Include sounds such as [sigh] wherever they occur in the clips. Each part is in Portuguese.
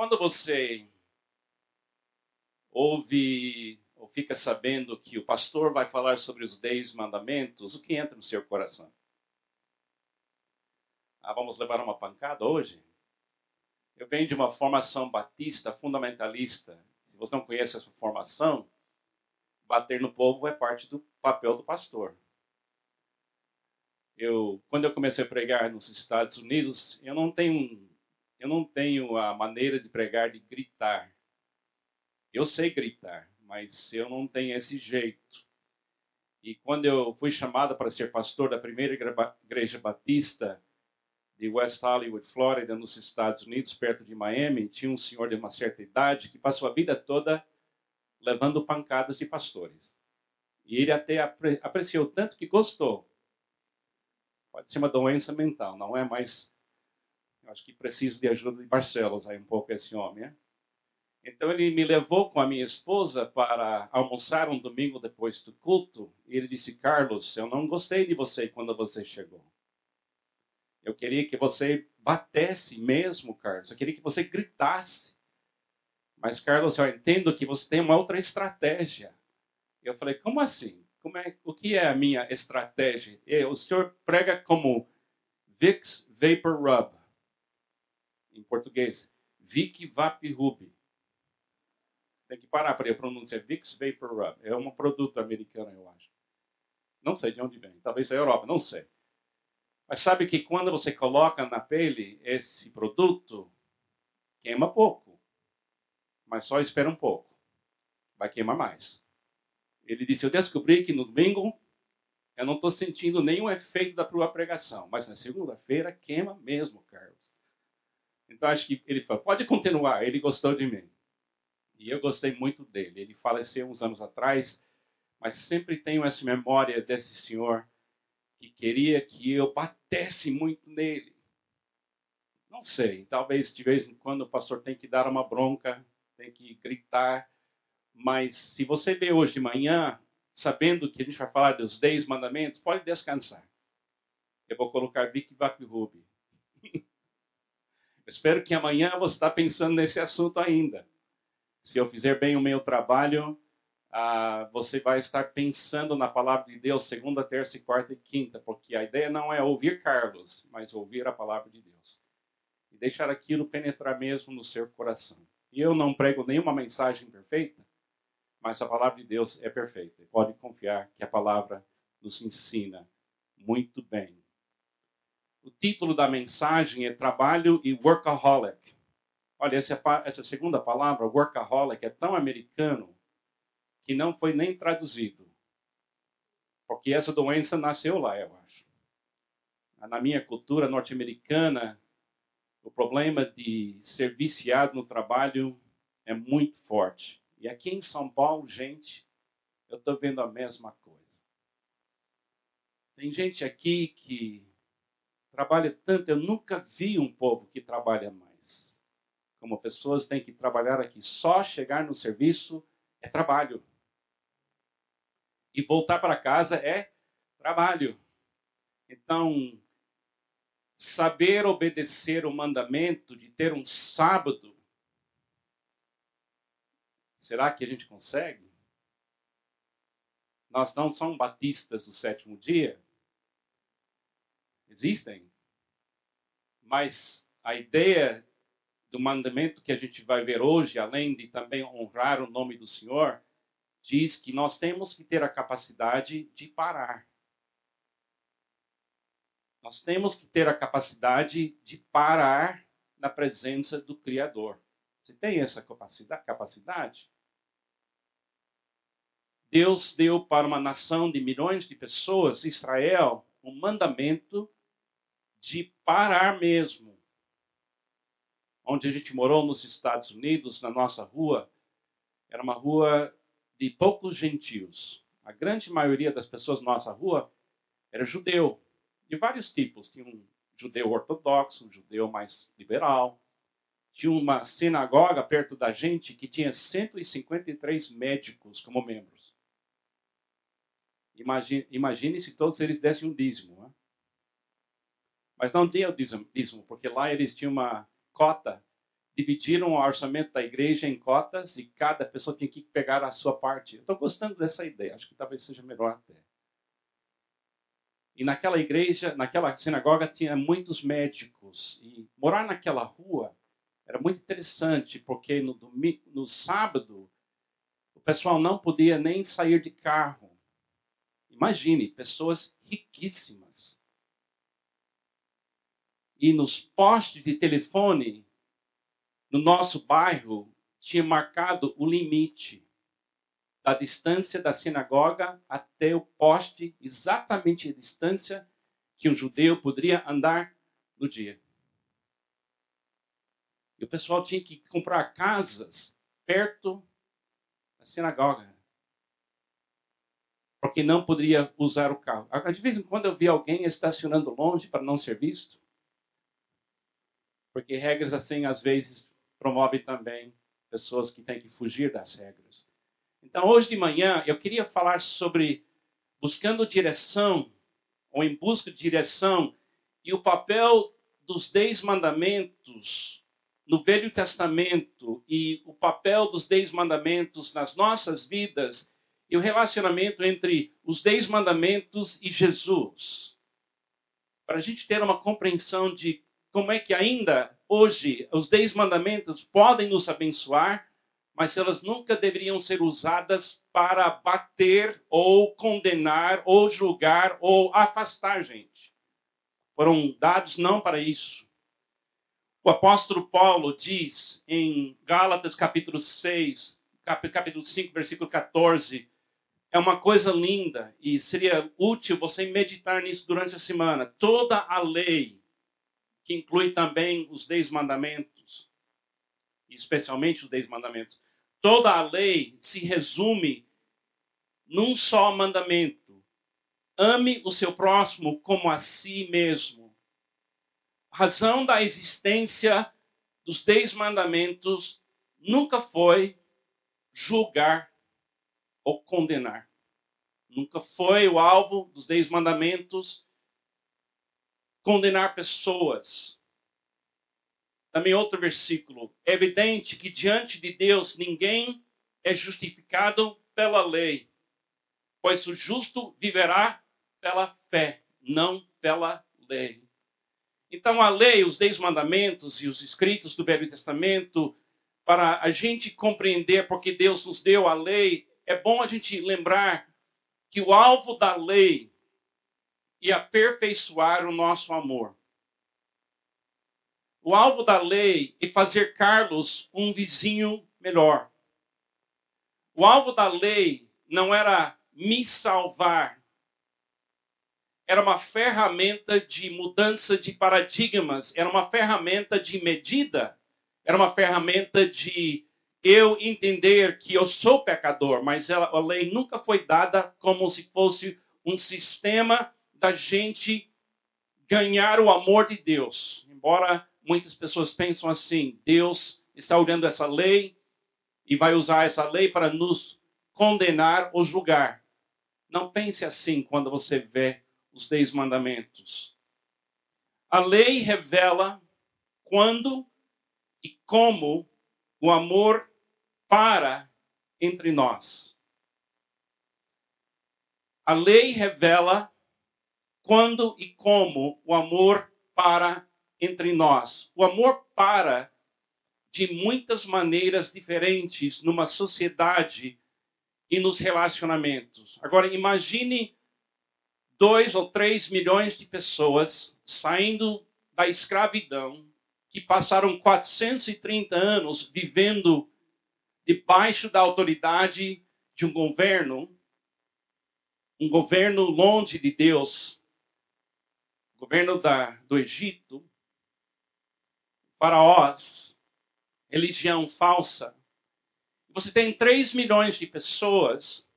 Quando você ouve ou fica sabendo que o pastor vai falar sobre os dez mandamentos, o que entra no seu coração? Ah, vamos levar uma pancada hoje? Eu venho de uma formação batista fundamentalista. Se você não conhece essa formação, bater no povo é parte do papel do pastor. Eu, quando eu comecei a pregar nos Estados Unidos, eu não tenho, eu não tenho a maneira de pregar de gritar. Eu sei gritar, mas eu não tenho esse jeito. E quando eu fui chamado para ser pastor da primeira igreja batista de West Hollywood, Flórida, nos Estados Unidos, perto de Miami, tinha um senhor de uma certa idade que passou a vida toda levando pancadas de pastores. E ele até apre apreciou tanto que gostou. Pode ser uma doença mental, não é mais. Acho que precisa de ajuda de Barcelos aí um pouco esse homem? Então ele me levou com a minha esposa para almoçar um domingo depois do culto. E ele disse: Carlos, eu não gostei de você quando você chegou. Eu queria que você batesse mesmo, Carlos. Eu queria que você gritasse. Mas, Carlos, eu entendo que você tem uma outra estratégia. Eu falei: como assim? Como é, o que é a minha estratégia? O senhor prega como Vicks Vapor Rub. Em português, Vic Vap Rub. Tem que parar para a pronúncia. Vicks Vapor Rub. É um produto americano, eu acho. Não sei de onde vem. Talvez da Europa, não sei. Mas sabe que quando você coloca na pele esse produto, queima pouco. Mas só espera um pouco. Vai queimar mais. Ele disse: Eu descobri que no domingo eu não estou sentindo nenhum efeito da tua pregação. Mas na segunda-feira queima mesmo, Carlos. Então acho que ele falou: Pode continuar. Ele gostou de mim. E eu gostei muito dele. Ele faleceu uns anos atrás, mas sempre tenho essa memória desse senhor que queria que eu batesse muito nele. Não sei, talvez de vez em quando o pastor tem que dar uma bronca, tem que gritar, mas se você vê hoje de manhã, sabendo que a gente vai falar dos dez mandamentos, pode descansar. Eu vou colocar Vic Ruby. Espero que amanhã você está pensando nesse assunto ainda se eu fizer bem o meu trabalho, ah, você vai estar pensando na palavra de Deus segunda, terça, quarta e quinta, porque a ideia não é ouvir Carlos, mas ouvir a palavra de Deus. E deixar aquilo penetrar mesmo no seu coração. E eu não prego nenhuma mensagem perfeita, mas a palavra de Deus é perfeita. Pode confiar que a palavra nos ensina muito bem. O título da mensagem é Trabalho e Workaholic. Olha, essa, essa segunda palavra, workaholic, é tão americano que não foi nem traduzido. Porque essa doença nasceu lá, eu acho. Na minha cultura norte-americana, o problema de ser viciado no trabalho é muito forte. E aqui em São Paulo, gente, eu estou vendo a mesma coisa. Tem gente aqui que trabalha tanto, eu nunca vi um povo que trabalha mais como pessoas têm que trabalhar aqui. Só chegar no serviço é trabalho. E voltar para casa é trabalho. Então, saber obedecer o mandamento de ter um sábado, será que a gente consegue? Nós não somos batistas do sétimo dia. Existem. Mas a ideia do mandamento que a gente vai ver hoje, além de também honrar o nome do Senhor, diz que nós temos que ter a capacidade de parar. Nós temos que ter a capacidade de parar na presença do Criador. Você tem essa capacidade? Deus deu para uma nação de milhões de pessoas, Israel, um mandamento de parar mesmo onde a gente morou nos Estados Unidos, na nossa rua, era uma rua de poucos gentios. A grande maioria das pessoas na nossa rua era judeu, de vários tipos. Tinha um judeu ortodoxo, um judeu mais liberal. Tinha uma sinagoga perto da gente que tinha 153 médicos como membros. Imagine, imagine se todos eles dessem um dízimo. Né? Mas não tinha o dízimo, porque lá eles tinham uma cota dividiram o orçamento da igreja em cotas e cada pessoa tinha que pegar a sua parte. Estou gostando dessa ideia, acho que talvez seja melhor até. E naquela igreja, naquela sinagoga, tinha muitos médicos. E morar naquela rua era muito interessante, porque no, domingo, no sábado o pessoal não podia nem sair de carro. Imagine, pessoas riquíssimas. E nos postes de telefone, no nosso bairro, tinha marcado o limite da distância da sinagoga até o poste, exatamente a distância que um judeu poderia andar no dia. E o pessoal tinha que comprar casas perto da sinagoga. Porque não poderia usar o carro. De vez em quando eu vi alguém estacionando longe para não ser visto. Porque regras assim, às vezes, promovem também pessoas que têm que fugir das regras. Então, hoje de manhã, eu queria falar sobre buscando direção, ou em busca de direção, e o papel dos Dez Mandamentos no Velho Testamento e o papel dos Dez Mandamentos nas nossas vidas e o relacionamento entre os Dez Mandamentos e Jesus. Para a gente ter uma compreensão de como é que ainda hoje os Dez Mandamentos podem nos abençoar mas elas nunca deveriam ser usadas para bater ou condenar ou julgar ou afastar gente. Foram dados não para isso. O apóstolo Paulo diz em Gálatas capítulo 6, capítulo 5, versículo 14, é uma coisa linda e seria útil você meditar nisso durante a semana. Toda a lei, que inclui também os dez mandamentos, especialmente os dez mandamentos, Toda a lei se resume num só mandamento: ame o seu próximo como a si mesmo. A razão da existência dos dez mandamentos nunca foi julgar ou condenar. Nunca foi o alvo dos dez mandamentos condenar pessoas. Também outro versículo. É evidente que diante de Deus ninguém é justificado pela lei, pois o justo viverá pela fé, não pela lei. Então a lei, os dez mandamentos e os escritos do Velho Testamento, para a gente compreender porque Deus nos deu a lei, é bom a gente lembrar que o alvo da lei é aperfeiçoar o nosso amor. O alvo da lei é fazer Carlos um vizinho melhor. O alvo da lei não era me salvar. Era uma ferramenta de mudança de paradigmas, era uma ferramenta de medida, era uma ferramenta de eu entender que eu sou pecador, mas ela, a lei nunca foi dada como se fosse um sistema da gente ganhar o amor de Deus. Embora muitas pessoas pensam assim: Deus está olhando essa lei e vai usar essa lei para nos condenar ou julgar. Não pense assim quando você vê os Dez Mandamentos. A lei revela quando e como o amor para entre nós. A lei revela quando e como o amor para entre nós. O amor para de muitas maneiras diferentes numa sociedade e nos relacionamentos. Agora, imagine dois ou três milhões de pessoas saindo da escravidão, que passaram 430 anos vivendo debaixo da autoridade de um governo, um governo longe de Deus, governo da, do Egito, faraós, religião falsa. Você tem 3 milhões de pessoas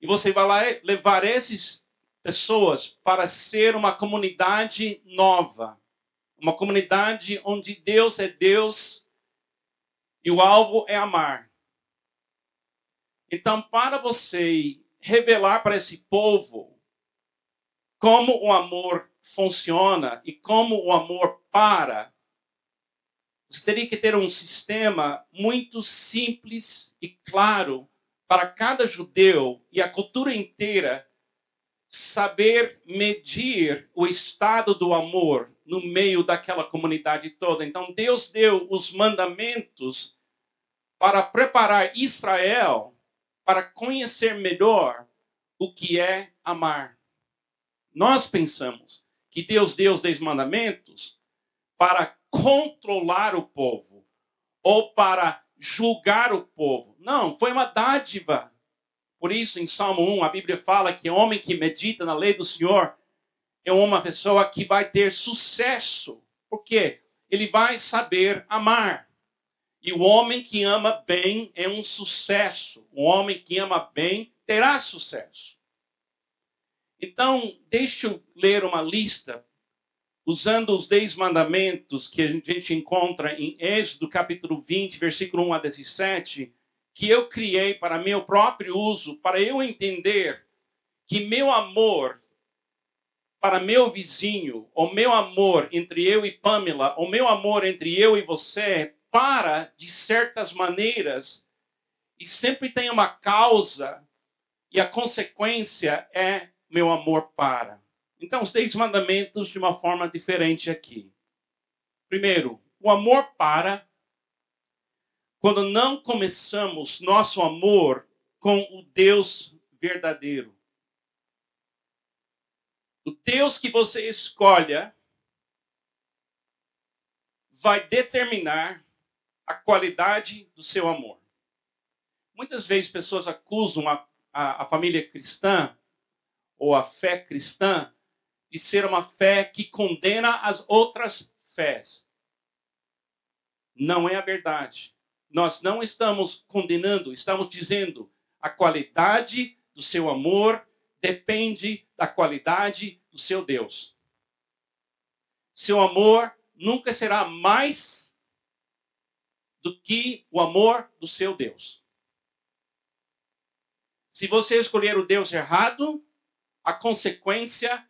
e você vai lá levar essas pessoas para ser uma comunidade nova, uma comunidade onde Deus é Deus e o alvo é amar. Então, para você revelar para esse povo como o amor funciona e como o amor para, Você teria que ter um sistema muito simples e claro para cada judeu e a cultura inteira saber medir o estado do amor no meio daquela comunidade toda. Então Deus deu os mandamentos para preparar Israel para conhecer melhor o que é amar. Nós pensamos que Deus deu dez mandamentos para controlar o povo ou para julgar o povo. Não, foi uma dádiva. Por isso, em Salmo 1, a Bíblia fala que o homem que medita na lei do Senhor é uma pessoa que vai ter sucesso. Por quê? Ele vai saber amar. E o homem que ama bem é um sucesso. O homem que ama bem terá sucesso. Então, deixa eu ler uma lista usando os dez mandamentos que a gente encontra em Êxodo capítulo 20, versículo 1 a 17, que eu criei para meu próprio uso, para eu entender que meu amor para meu vizinho, o meu amor entre eu e Pamela, o meu amor entre eu e você, para de certas maneiras e sempre tem uma causa e a consequência é meu amor para. Então, os dez mandamentos de uma forma diferente aqui. Primeiro, o amor para quando não começamos nosso amor com o Deus verdadeiro. O Deus que você escolha vai determinar a qualidade do seu amor. Muitas vezes pessoas acusam a, a, a família cristã ou a fé cristã de ser uma fé que condena as outras fés. Não é a verdade. Nós não estamos condenando, estamos dizendo a qualidade do seu amor depende da qualidade do seu Deus. Seu amor nunca será mais do que o amor do seu Deus. Se você escolher o Deus errado, a consequência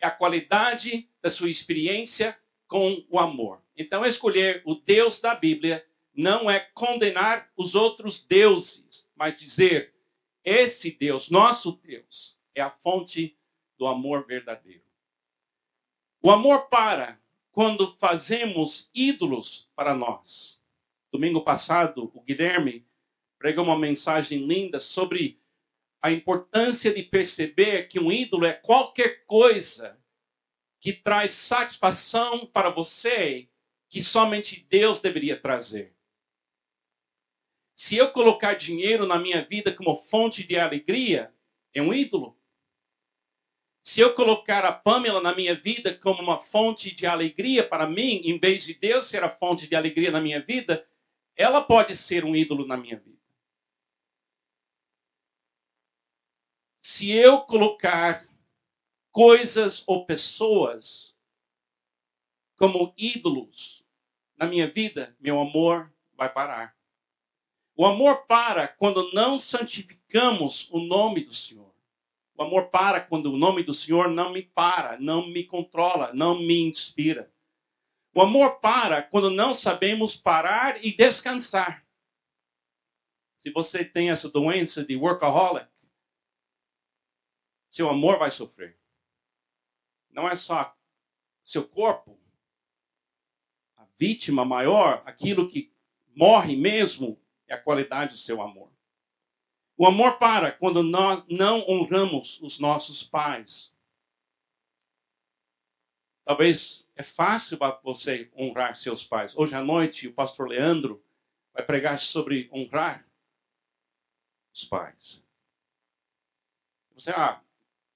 é a qualidade da sua experiência com o amor. Então, escolher o Deus da Bíblia não é condenar os outros deuses, mas dizer: esse Deus, nosso Deus, é a fonte do amor verdadeiro. O amor para quando fazemos ídolos para nós. Domingo passado, o Guilherme pregou uma mensagem linda sobre a importância de perceber que um ídolo é qualquer coisa que traz satisfação para você que somente Deus deveria trazer. Se eu colocar dinheiro na minha vida como fonte de alegria, é um ídolo. Se eu colocar a Pamela na minha vida como uma fonte de alegria para mim, em vez de Deus ser a fonte de alegria na minha vida, ela pode ser um ídolo na minha vida. Se eu colocar coisas ou pessoas como ídolos na minha vida, meu amor vai parar. O amor para quando não santificamos o nome do Senhor. O amor para quando o nome do Senhor não me para, não me controla, não me inspira. O amor para quando não sabemos parar e descansar. Se você tem essa doença de workaholic, seu amor vai sofrer. Não é só seu corpo. A vítima maior, aquilo que morre mesmo, é a qualidade do seu amor. O amor para quando nós não honramos os nossos pais. Talvez é fácil para você honrar seus pais. Hoje à noite, o pastor Leandro vai pregar sobre honrar os pais. Você, ah,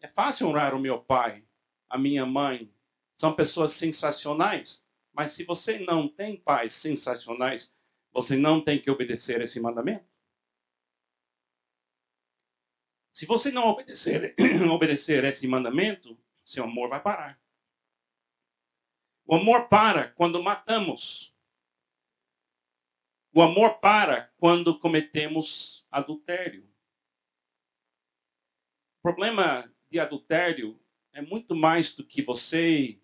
é fácil honrar o meu pai, a minha mãe. São pessoas sensacionais. Mas se você não tem pais sensacionais, você não tem que obedecer esse mandamento. Se você não obedecer, [clears throat] obedecer esse mandamento, seu amor vai parar. O amor para quando matamos. O amor para quando cometemos adultério. O problema de adultério é muito mais do que você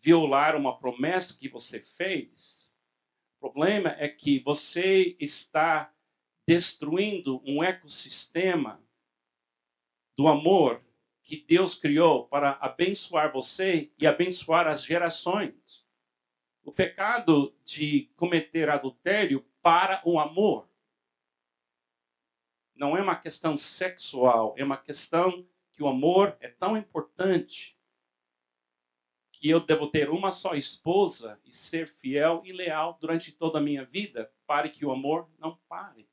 violar uma promessa que você fez. O problema é que você está destruindo um ecossistema do amor que Deus criou para abençoar você e abençoar as gerações. O pecado de cometer adultério para o amor não é uma questão sexual, é uma questão que o amor é tão importante que eu devo ter uma só esposa e ser fiel e leal durante toda a minha vida para que o amor não pare.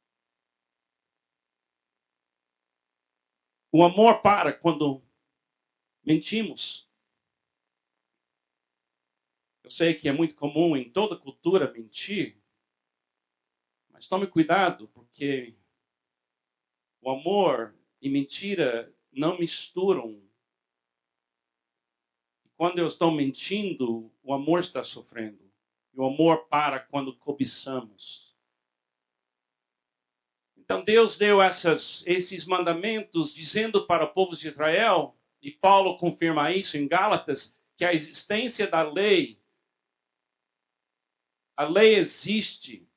O amor para quando mentimos. Eu sei que é muito comum em toda cultura mentir, mas tome cuidado, porque o amor e mentira não misturam. Quando eu estou mentindo, o amor está sofrendo. E o amor para quando cobiçamos. Então Deus deu essas, esses mandamentos dizendo para o povo de Israel, e Paulo confirma isso em Gálatas, que a existência da lei, a lei existe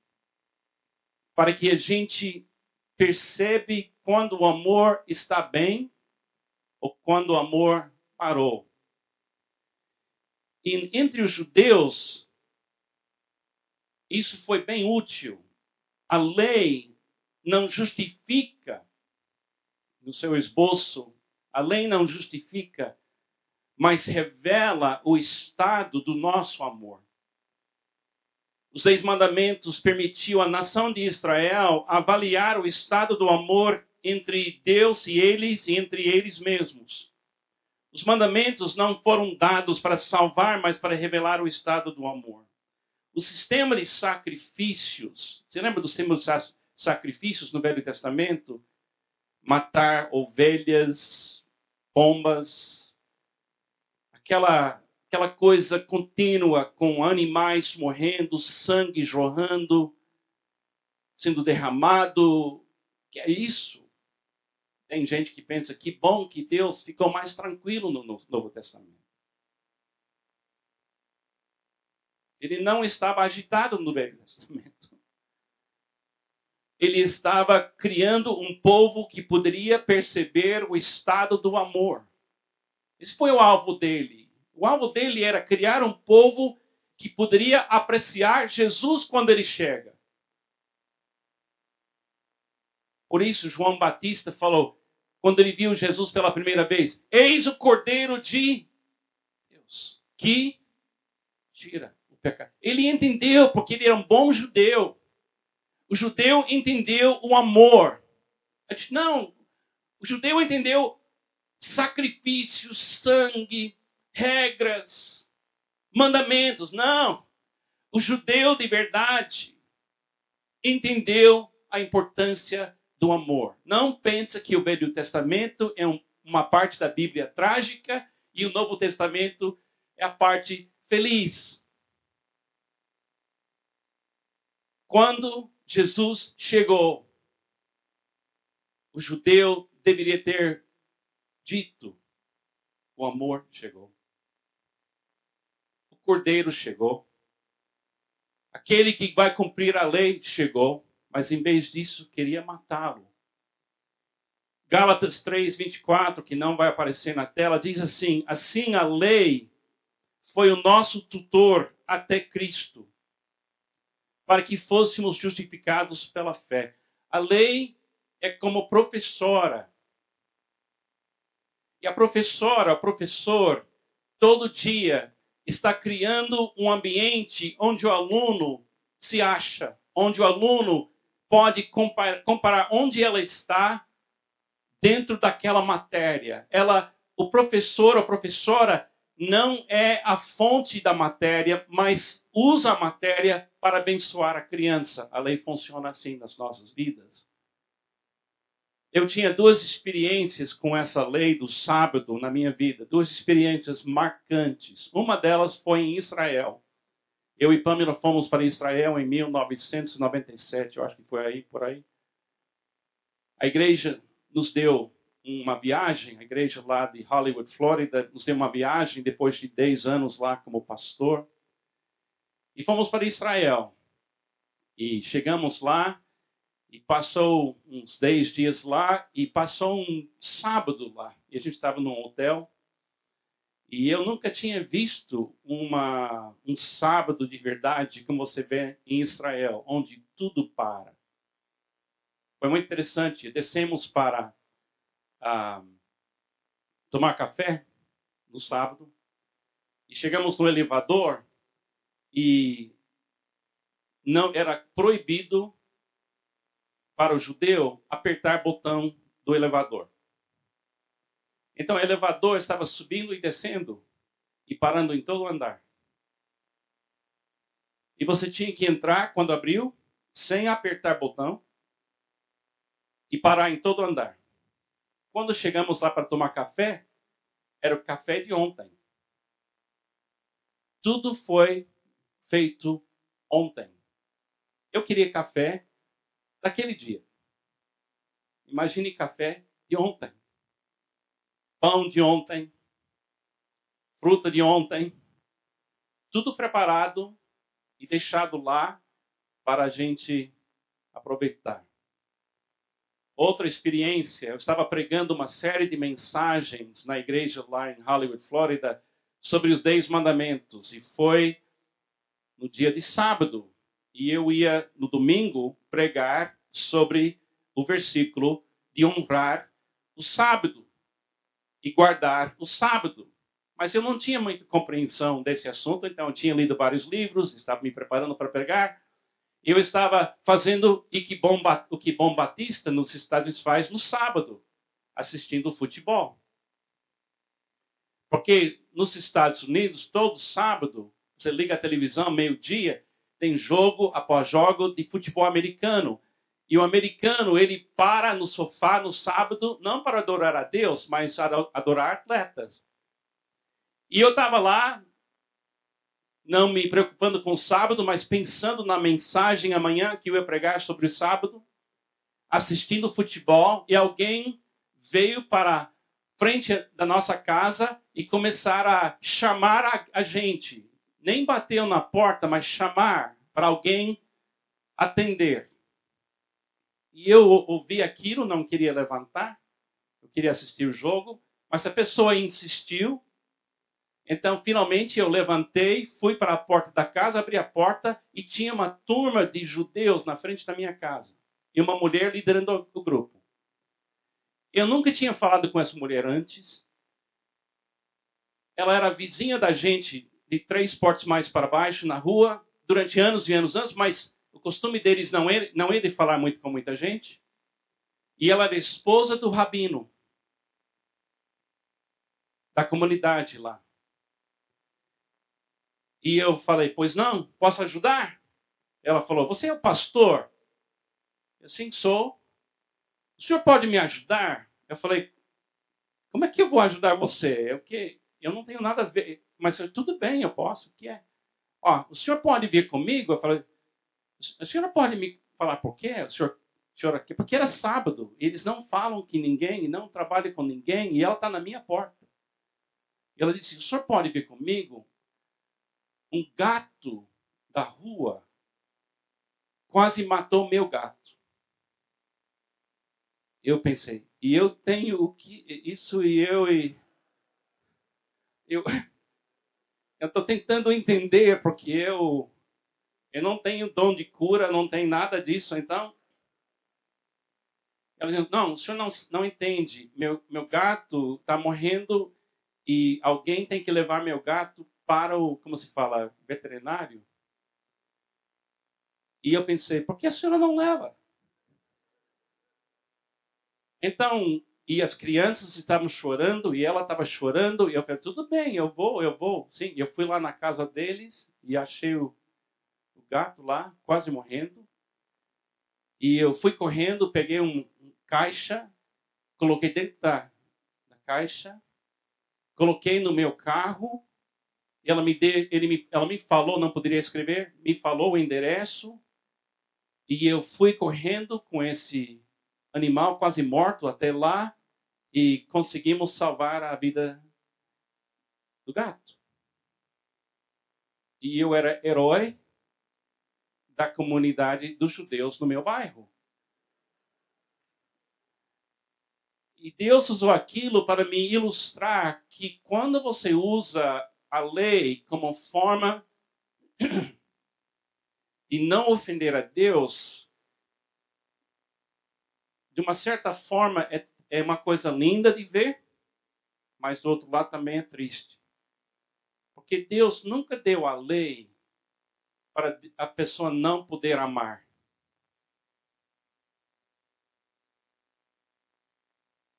para que a gente percebe quando o amor está bem ou quando o amor parou. E entre os judeus, isso foi bem útil. A lei não justifica, no seu esboço, a lei não justifica, mas revela o estado do nosso amor. Os Seis Mandamentos permitiam à nação de Israel avaliar o estado do amor entre Deus e eles e entre eles mesmos. Os mandamentos não foram dados para salvar, mas para revelar o estado do amor. O sistema de sacrifícios, você lembra do sistema de sacrifícios no Velho Testamento, matar ovelhas, pombas, aquela aquela coisa contínua com animais morrendo, sangue jorrando, sendo derramado, que é isso? Tem gente que pensa que bom que Deus ficou mais tranquilo no Novo Testamento. Ele não estava agitado no Velho Testamento ele estava criando um povo que poderia perceber o estado do amor. Esse foi o alvo dele. O alvo dele era criar um povo que poderia apreciar Jesus quando ele chega. Por isso, João Batista falou, quando ele viu Jesus pela primeira vez: Eis o Cordeiro de Deus, que tira o pecado. Ele entendeu, porque ele era um bom judeu. O judeu entendeu o amor. Não, o judeu entendeu sacrifício, sangue, regras, mandamentos. Não. O judeu de verdade entendeu a importância do amor. Não pensa que o Velho Testamento é um, uma parte da Bíblia trágica e o Novo Testamento é a parte feliz. Quando Jesus chegou. O judeu deveria ter dito: o amor chegou. O cordeiro chegou. Aquele que vai cumprir a lei chegou, mas em vez disso queria matá-lo. Gálatas 3, 24, que não vai aparecer na tela, diz assim: Assim a lei foi o nosso tutor até Cristo para que fôssemos justificados pela fé. A lei é como professora. E a professora, o professor, todo dia está criando um ambiente onde o aluno se acha, onde o aluno pode comparar, comparar onde ela está dentro daquela matéria. Ela, o professor ou professora não é a fonte da matéria, mas usa a matéria para abençoar a criança. A lei funciona assim nas nossas vidas. Eu tinha duas experiências com essa lei do sábado na minha vida, duas experiências marcantes. Uma delas foi em Israel. Eu e Pamela fomos para Israel em 1997, eu acho que foi aí, por aí. A igreja nos deu uma viagem, a igreja lá de Hollywood, Flórida, nos deu uma viagem depois de 10 anos lá como pastor. E fomos para Israel. E chegamos lá, e passou uns 10 dias lá, e passou um sábado lá. E a gente estava num hotel. E eu nunca tinha visto uma, um sábado de verdade como você vê em Israel, onde tudo para. Foi muito interessante. Descemos para ah, tomar café no sábado e chegamos no elevador e não era proibido para o judeu apertar botão do elevador. Então o elevador estava subindo e descendo e parando em todo o andar. E você tinha que entrar quando abriu, sem apertar botão, e parar em todo o andar. Quando chegamos lá para tomar café, era o café de ontem. Tudo foi feito ontem. Eu queria café daquele dia. Imagine café de ontem. Pão de ontem. Fruta de ontem. Tudo preparado e deixado lá para a gente aproveitar. Outra experiência, eu estava pregando uma série de mensagens na igreja lá em Hollywood, Flórida, sobre os Dez Mandamentos. E foi no dia de sábado. E eu ia, no domingo, pregar sobre o versículo de honrar o sábado e guardar o sábado. Mas eu não tinha muita compreensão desse assunto, então eu tinha lido vários livros, estava me preparando para pregar. Eu estava fazendo o que Bom, Batista nos Estados Unidos faz no sábado, assistindo futebol. Porque nos Estados Unidos, todo sábado, você liga a televisão, meio-dia, tem jogo após jogo de futebol americano. E o americano, ele para no sofá no sábado, não para adorar a Deus, mas adorar atletas. E eu estava lá não me preocupando com o sábado, mas pensando na mensagem amanhã que eu ia pregar sobre o sábado, assistindo futebol, e alguém veio para frente da nossa casa e começar a chamar a, a gente. Nem bateu na porta, mas chamar para alguém atender. E eu ouvi aquilo, não queria levantar, eu queria assistir o jogo, mas a pessoa insistiu, então, finalmente, eu levantei, fui para a porta da casa, abri a porta e tinha uma turma de judeus na frente da minha casa. E uma mulher liderando o grupo. Eu nunca tinha falado com essa mulher antes. Ela era vizinha da gente de três portas mais para baixo, na rua, durante anos e anos anos, mas o costume deles não é, não é de falar muito com muita gente. E ela era esposa do rabino da comunidade lá. E eu falei, pois não, posso ajudar? Ela falou, você é o pastor? Eu sim sou. O senhor pode me ajudar? Eu falei, como é que eu vou ajudar você? Eu, que, eu não tenho nada a ver. Mas tudo bem, eu posso. O que é? Ó, o senhor pode vir comigo? Eu falei, a senhora pode me falar por quê? O senhor? Porque era sábado. Eles não falam que ninguém, não trabalham com ninguém, e ela está na minha porta. Ela disse, o senhor pode vir comigo? um gato da rua quase matou meu gato. Eu pensei, e eu tenho o que isso e eu e eu [laughs] estou tentando entender porque eu eu não tenho dom de cura, não tenho nada disso, então ela disse, não, o senhor não, não entende. Meu, meu gato está morrendo e alguém tem que levar meu gato para o, como se fala, veterinário. E eu pensei, por que a senhora não leva? Então, e as crianças estavam chorando, e ela estava chorando, e eu falei, tudo bem, eu vou, eu vou. Sim, eu fui lá na casa deles e achei o gato lá, quase morrendo. E eu fui correndo, peguei um, um caixa, coloquei dentro da, da caixa, coloquei no meu carro ela me, de, ele me, ela me falou, não poderia escrever, me falou o endereço e eu fui correndo com esse animal quase morto até lá e conseguimos salvar a vida do gato. E eu era herói da comunidade dos judeus no meu bairro. E Deus usou aquilo para me ilustrar que quando você usa a lei como forma [clears throat] de não ofender a Deus, de uma certa forma é, é uma coisa linda de ver, mas do outro lado também é triste. Porque Deus nunca deu a lei para a pessoa não poder amar.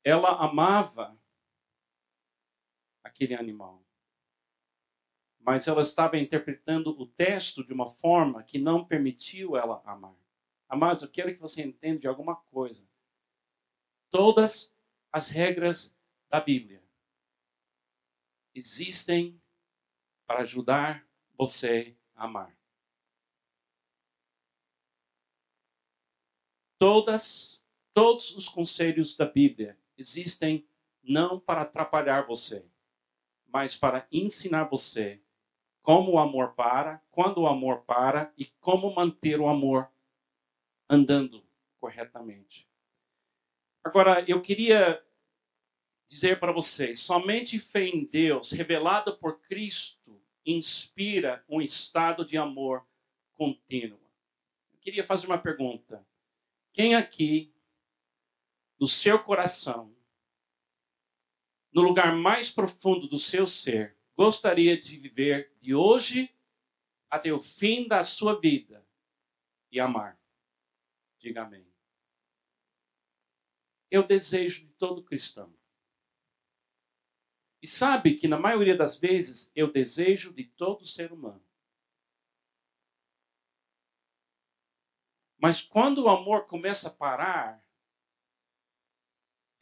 Ela amava aquele animal. Mas ela estava interpretando o texto de uma forma que não permitiu ela amar. Amados, eu quero que você entenda de alguma coisa. Todas as regras da Bíblia existem para ajudar você a amar. Todas, todos os conselhos da Bíblia existem não para atrapalhar você, mas para ensinar você como o amor para, quando o amor para e como manter o amor andando corretamente. Agora, eu queria dizer para vocês: somente fé em Deus, revelada por Cristo, inspira um estado de amor contínuo. Eu queria fazer uma pergunta. Quem aqui, no seu coração, no lugar mais profundo do seu ser, gostaria de viver de hoje até o fim da sua vida e amar? Diga amém. Eu desejo de todo cristão e sabe que na maioria das vezes eu desejo de todo ser humano. Mas quando o amor começa a parar,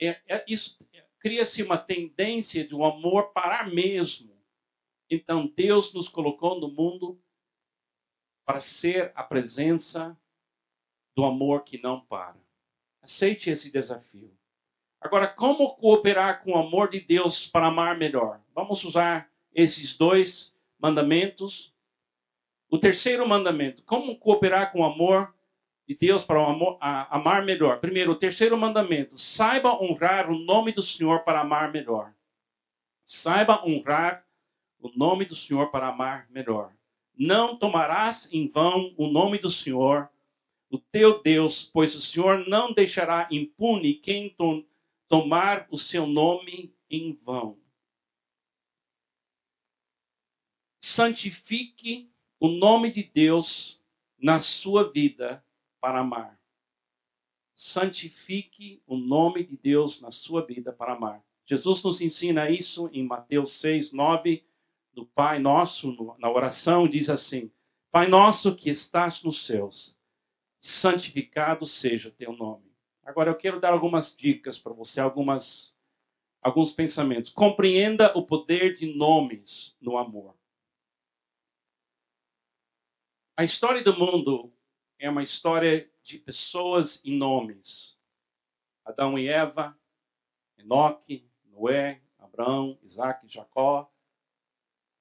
é, é, isso cria-se uma tendência de um amor parar mesmo. Então Deus nos colocou no mundo para ser a presença do amor que não para. Aceite esse desafio. Agora, como cooperar com o amor de Deus para amar melhor? Vamos usar esses dois mandamentos. O terceiro mandamento, como cooperar com o amor de Deus para amar melhor? Primeiro, o terceiro mandamento, saiba honrar o nome do Senhor para amar melhor. Saiba honrar o nome do Senhor para amar melhor. Não tomarás em vão o nome do Senhor, o teu Deus, pois o Senhor não deixará impune quem tomar o seu nome em vão. Santifique o nome de Deus na sua vida para amar. Santifique o nome de Deus na sua vida para amar. Jesus nos ensina isso em Mateus 6, 9, do Pai Nosso, na oração, diz assim: Pai nosso que estás nos céus, santificado seja teu nome. Agora eu quero dar algumas dicas para você, algumas alguns pensamentos. Compreenda o poder de nomes no amor. A história do mundo é uma história de pessoas e nomes. Adão e Eva, Enoque, Noé, Abraão, Isaac, Jacó.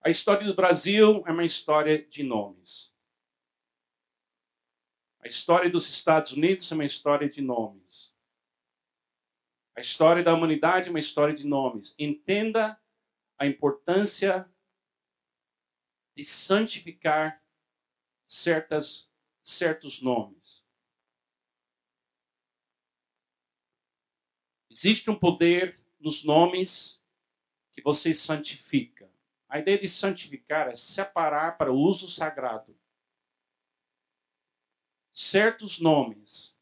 A história do Brasil é uma história de nomes. A história dos Estados Unidos é uma história de nomes. A história da humanidade é uma história de nomes. Entenda a importância de santificar certas, certos nomes. Existe um poder nos nomes que você santifica. A ideia de santificar é separar para o uso sagrado certos nomes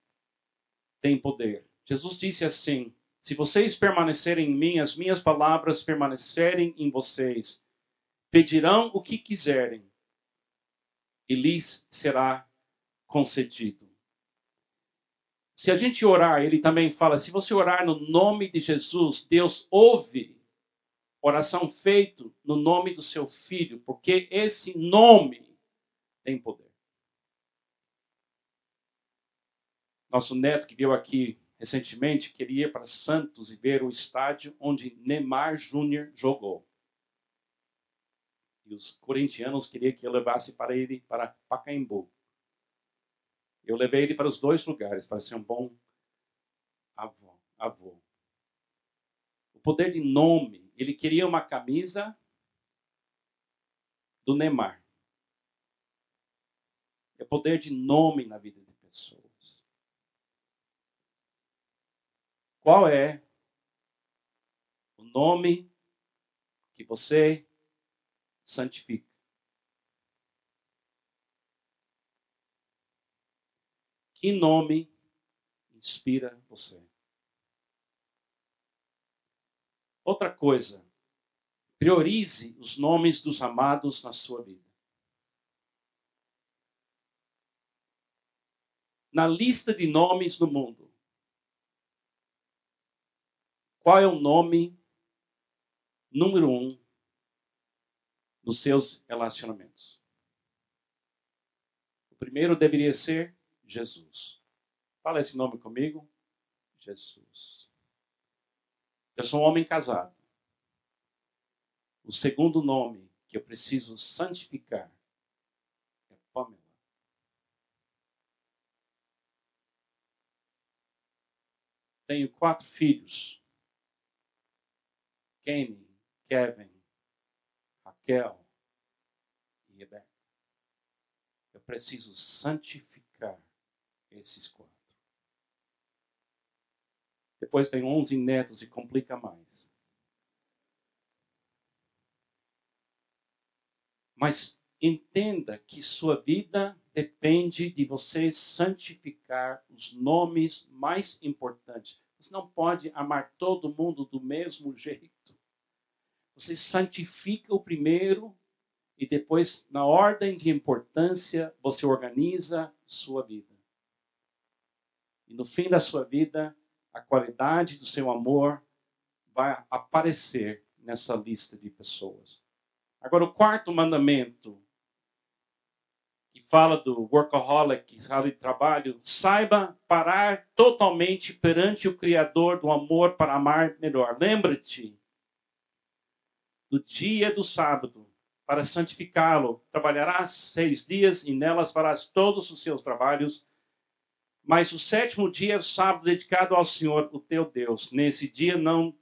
têm poder. Jesus disse assim: Se vocês permanecerem em mim, as minhas palavras permanecerem em vocês, pedirão o que quiserem e lhes será concedido. Se a gente orar, ele também fala: se você orar no nome de Jesus, Deus ouve oração feito no nome do seu filho, porque esse nome tem poder. Nosso neto que veio aqui recentemente queria ir para Santos e ver o estádio onde Neymar Júnior jogou. E os corintianos queriam que eu levasse para ele para Pacaembu. Eu levei ele para os dois lugares para ser um bom avô. avô. O poder de nome. Ele queria uma camisa do Neymar. É poder de nome na vida de pessoas. Qual é o nome que você santifica? Que nome inspira você? Outra coisa, priorize os nomes dos amados na sua vida. Na lista de nomes do mundo, qual é o nome número um nos seus relacionamentos? O primeiro deveria ser Jesus. Fala esse nome comigo. Jesus. Eu sou um homem casado. O segundo nome que eu preciso santificar é Pamela. Tenho quatro filhos. Kenny, Kevin, Raquel e Rebeca. Eu preciso santificar esses quatro. Depois tem 11 netos e complica mais. Mas entenda que sua vida depende de você santificar os nomes mais importantes. Você não pode amar todo mundo do mesmo jeito. Você santifica o primeiro e depois, na ordem de importância, você organiza sua vida. E no fim da sua vida, a qualidade do seu amor vai aparecer nessa lista de pessoas. Agora, o quarto mandamento, que fala do workaholic, que fala de trabalho, saiba parar totalmente perante o Criador do amor para amar melhor. Lembra-te do dia do sábado para santificá-lo. Trabalharás seis dias e nelas farás todos os seus trabalhos mas o sétimo dia é sábado dedicado ao Senhor, o teu Deus. Nesse dia não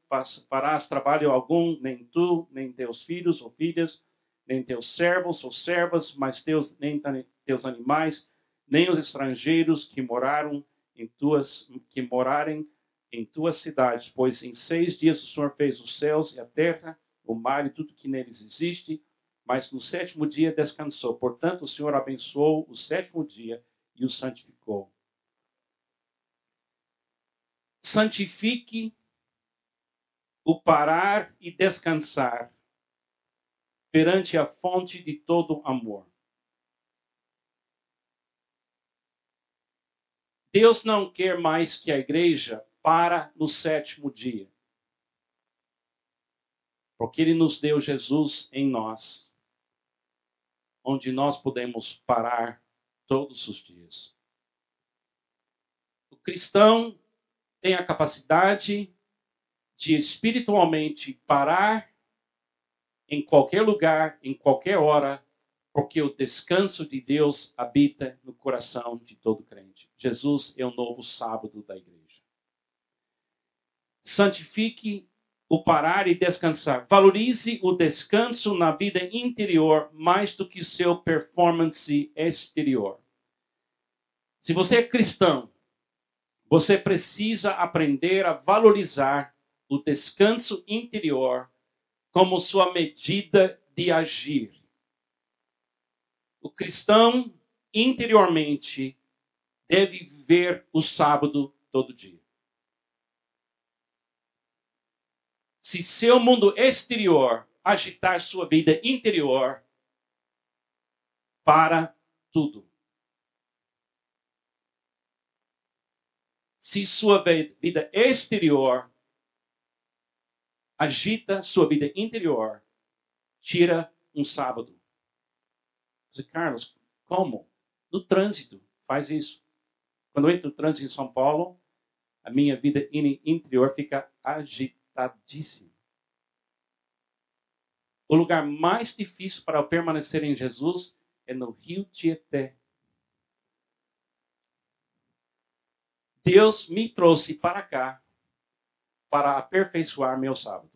farás trabalho algum, nem tu, nem teus filhos ou filhas, nem teus servos ou servas, mas teus, nem teus animais, nem os estrangeiros que moraram em tuas, que morarem em tuas cidades, pois em seis dias o Senhor fez os céus e a terra, o mar e tudo que neles existe, mas no sétimo dia descansou. Portanto, o Senhor abençoou o sétimo dia e o santificou santifique o parar e descansar perante a fonte de todo amor. Deus não quer mais que a igreja para no sétimo dia. Porque ele nos deu Jesus em nós, onde nós podemos parar todos os dias. O cristão tem a capacidade de espiritualmente parar em qualquer lugar, em qualquer hora, porque o descanso de Deus habita no coração de todo crente. Jesus é o novo sábado da igreja. Santifique o parar e descansar. Valorize o descanso na vida interior mais do que seu performance exterior. Se você é cristão, você precisa aprender a valorizar o descanso interior como sua medida de agir. O cristão interiormente deve viver o sábado todo dia. Se seu mundo exterior agitar sua vida interior, para tudo. Se sua vida exterior agita sua vida interior, tira um sábado. Você, Carlos, como? No trânsito, faz isso. Quando eu entro no trânsito em São Paulo, a minha vida interior fica agitadíssima. O lugar mais difícil para eu permanecer em Jesus é no rio Tietê. Deus me trouxe para cá para aperfeiçoar meu sábado.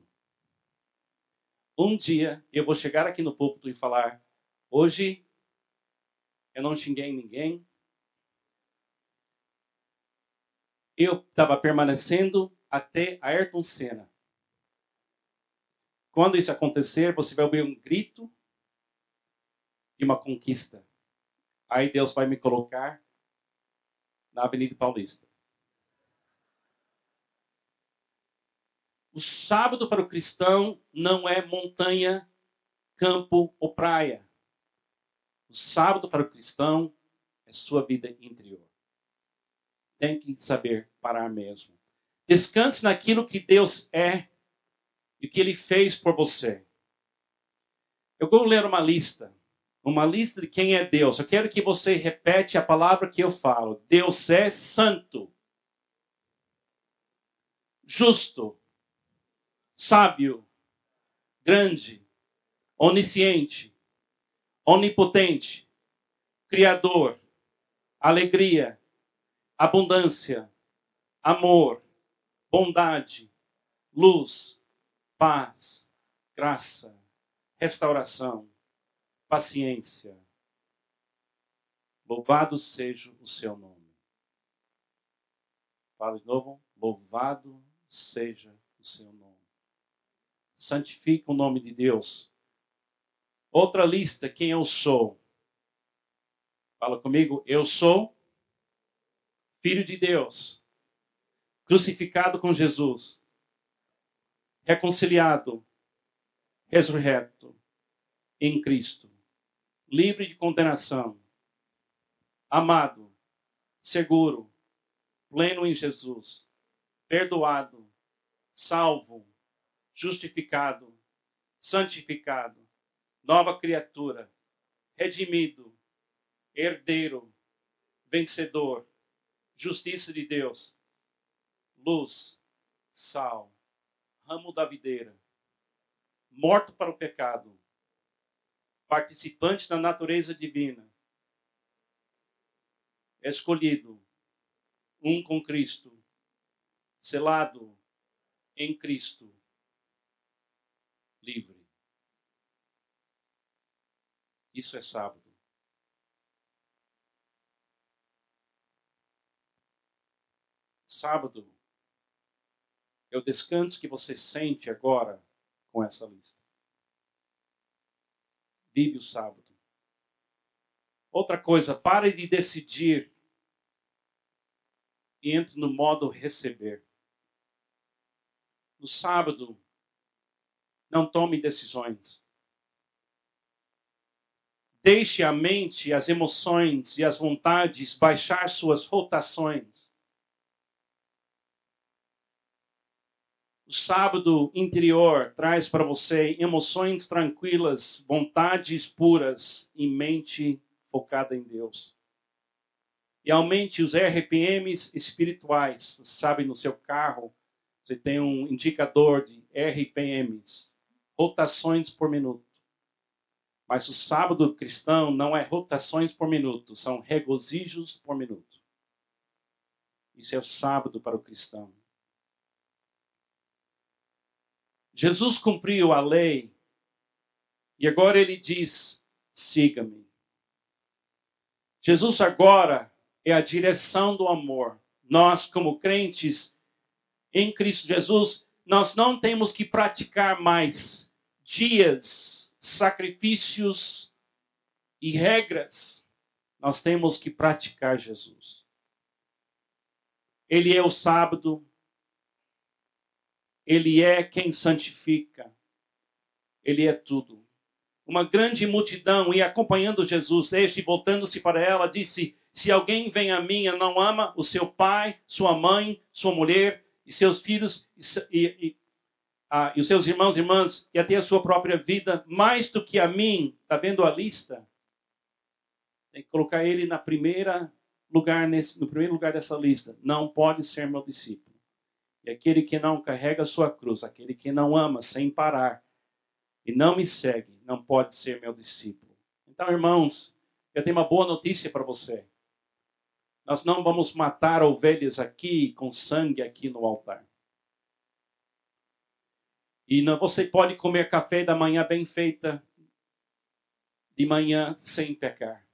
Um dia eu vou chegar aqui no púlpito e falar: hoje eu não xinguei ninguém. Eu estava permanecendo até Ayrton Senna. Quando isso acontecer, você vai ouvir um grito e uma conquista. Aí Deus vai me colocar na Avenida Paulista. O sábado para o cristão não é montanha, campo ou praia. O sábado para o cristão é sua vida interior. Tem que saber parar mesmo. Descanse naquilo que Deus é e que Ele fez por você. Eu vou ler uma lista. Uma lista de quem é Deus. Eu quero que você repete a palavra que eu falo. Deus é santo, justo, sábio, grande, onisciente, onipotente, criador, alegria, abundância, amor, bondade, luz, paz, graça, restauração, paciência. Louvado seja o seu nome. Fala de novo. Louvado seja o seu nome santifica o nome de Deus. Outra lista, quem eu sou. Fala comigo, eu sou filho de Deus, crucificado com Jesus, reconciliado, ressurreto em Cristo, livre de condenação, amado, seguro, pleno em Jesus, perdoado, salvo, justificado, santificado, nova criatura, redimido, herdeiro, vencedor, justiça de Deus, luz, sal, ramo da videira, morto para o pecado, participante da natureza divina, escolhido, um com Cristo, selado em Cristo livre. Isso é sábado. Sábado é o descanso que você sente agora com essa lista. Vive o sábado. Outra coisa, pare de decidir e entre no modo receber. No sábado, não tome decisões. Deixe a mente, as emoções e as vontades baixar suas rotações. O sábado interior traz para você emoções tranquilas, vontades puras e mente focada em Deus. E aumente os RPMs espirituais. Sabe, no seu carro, você tem um indicador de RPMs rotações por minuto. Mas o sábado cristão não é rotações por minuto, são regozijos por minuto. Isso é o sábado para o cristão. Jesus cumpriu a lei e agora ele diz: siga-me. Jesus agora é a direção do amor. Nós, como crentes em Cristo Jesus, nós não temos que praticar mais dias, sacrifícios e regras, nós temos que praticar Jesus. Ele é o sábado, ele é quem santifica, ele é tudo. Uma grande multidão ia acompanhando Jesus, este voltando-se para ela, disse: Se alguém vem a mim e não ama o seu pai, sua mãe, sua mulher e seus filhos e, e, e os seus irmãos e irmãs e até a sua própria vida mais do que a mim. Está vendo a lista? Tem que colocar ele na primeira lugar nesse, no primeiro lugar dessa lista. Não pode ser meu discípulo. E aquele que não carrega a sua cruz, aquele que não ama sem parar e não me segue, não pode ser meu discípulo. Então, irmãos, eu tenho uma boa notícia para você. Nós não vamos matar ovelhas aqui com sangue aqui no altar. E não, você pode comer café da manhã bem feita, de manhã sem pecar.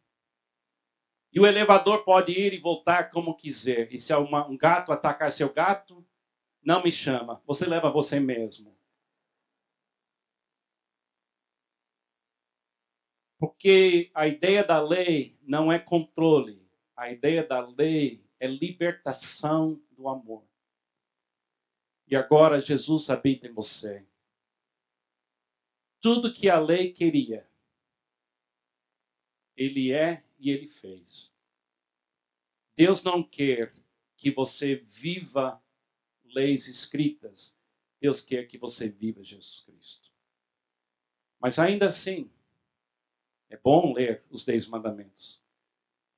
E o elevador pode ir e voltar como quiser. E se uma, um gato atacar seu gato, não me chama. Você leva você mesmo. Porque a ideia da lei não é controle. A ideia da lei é libertação do amor. E agora Jesus habita em você. Tudo que a lei queria, ele é e ele fez. Deus não quer que você viva leis escritas. Deus quer que você viva Jesus Cristo. Mas ainda assim, é bom ler os Dez Mandamentos.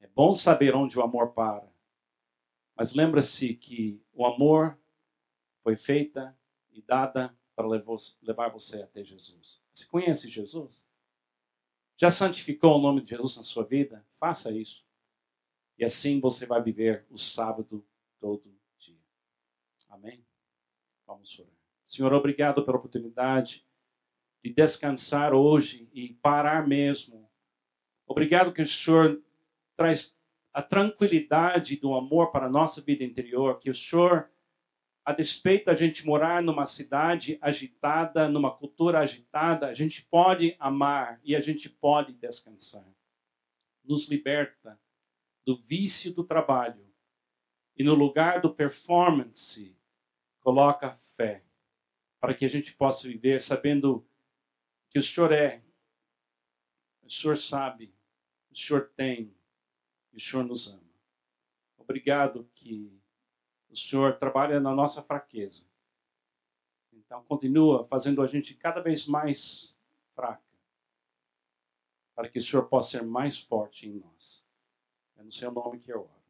É bom saber onde o amor para. Mas lembra-se que o amor foi feita e dada para levar você até Jesus. Você conhece Jesus? Já santificou o nome de Jesus na sua vida? Faça isso. E assim você vai viver o sábado todo dia. Amém? Vamos orar. Senhor, obrigado pela oportunidade de descansar hoje e parar mesmo. Obrigado que o Senhor traz a tranquilidade do amor para a nossa vida interior, que o Senhor a despeito da gente morar numa cidade agitada, numa cultura agitada, a gente pode amar e a gente pode descansar. Nos liberta do vício do trabalho e no lugar do performance, coloca fé, para que a gente possa viver sabendo que o Senhor é, o Senhor sabe, o Senhor tem, e o Senhor nos ama. Obrigado que o Senhor trabalha na nossa fraqueza. Então, continua fazendo a gente cada vez mais fraca, para que o Senhor possa ser mais forte em nós. É no seu nome que eu oro.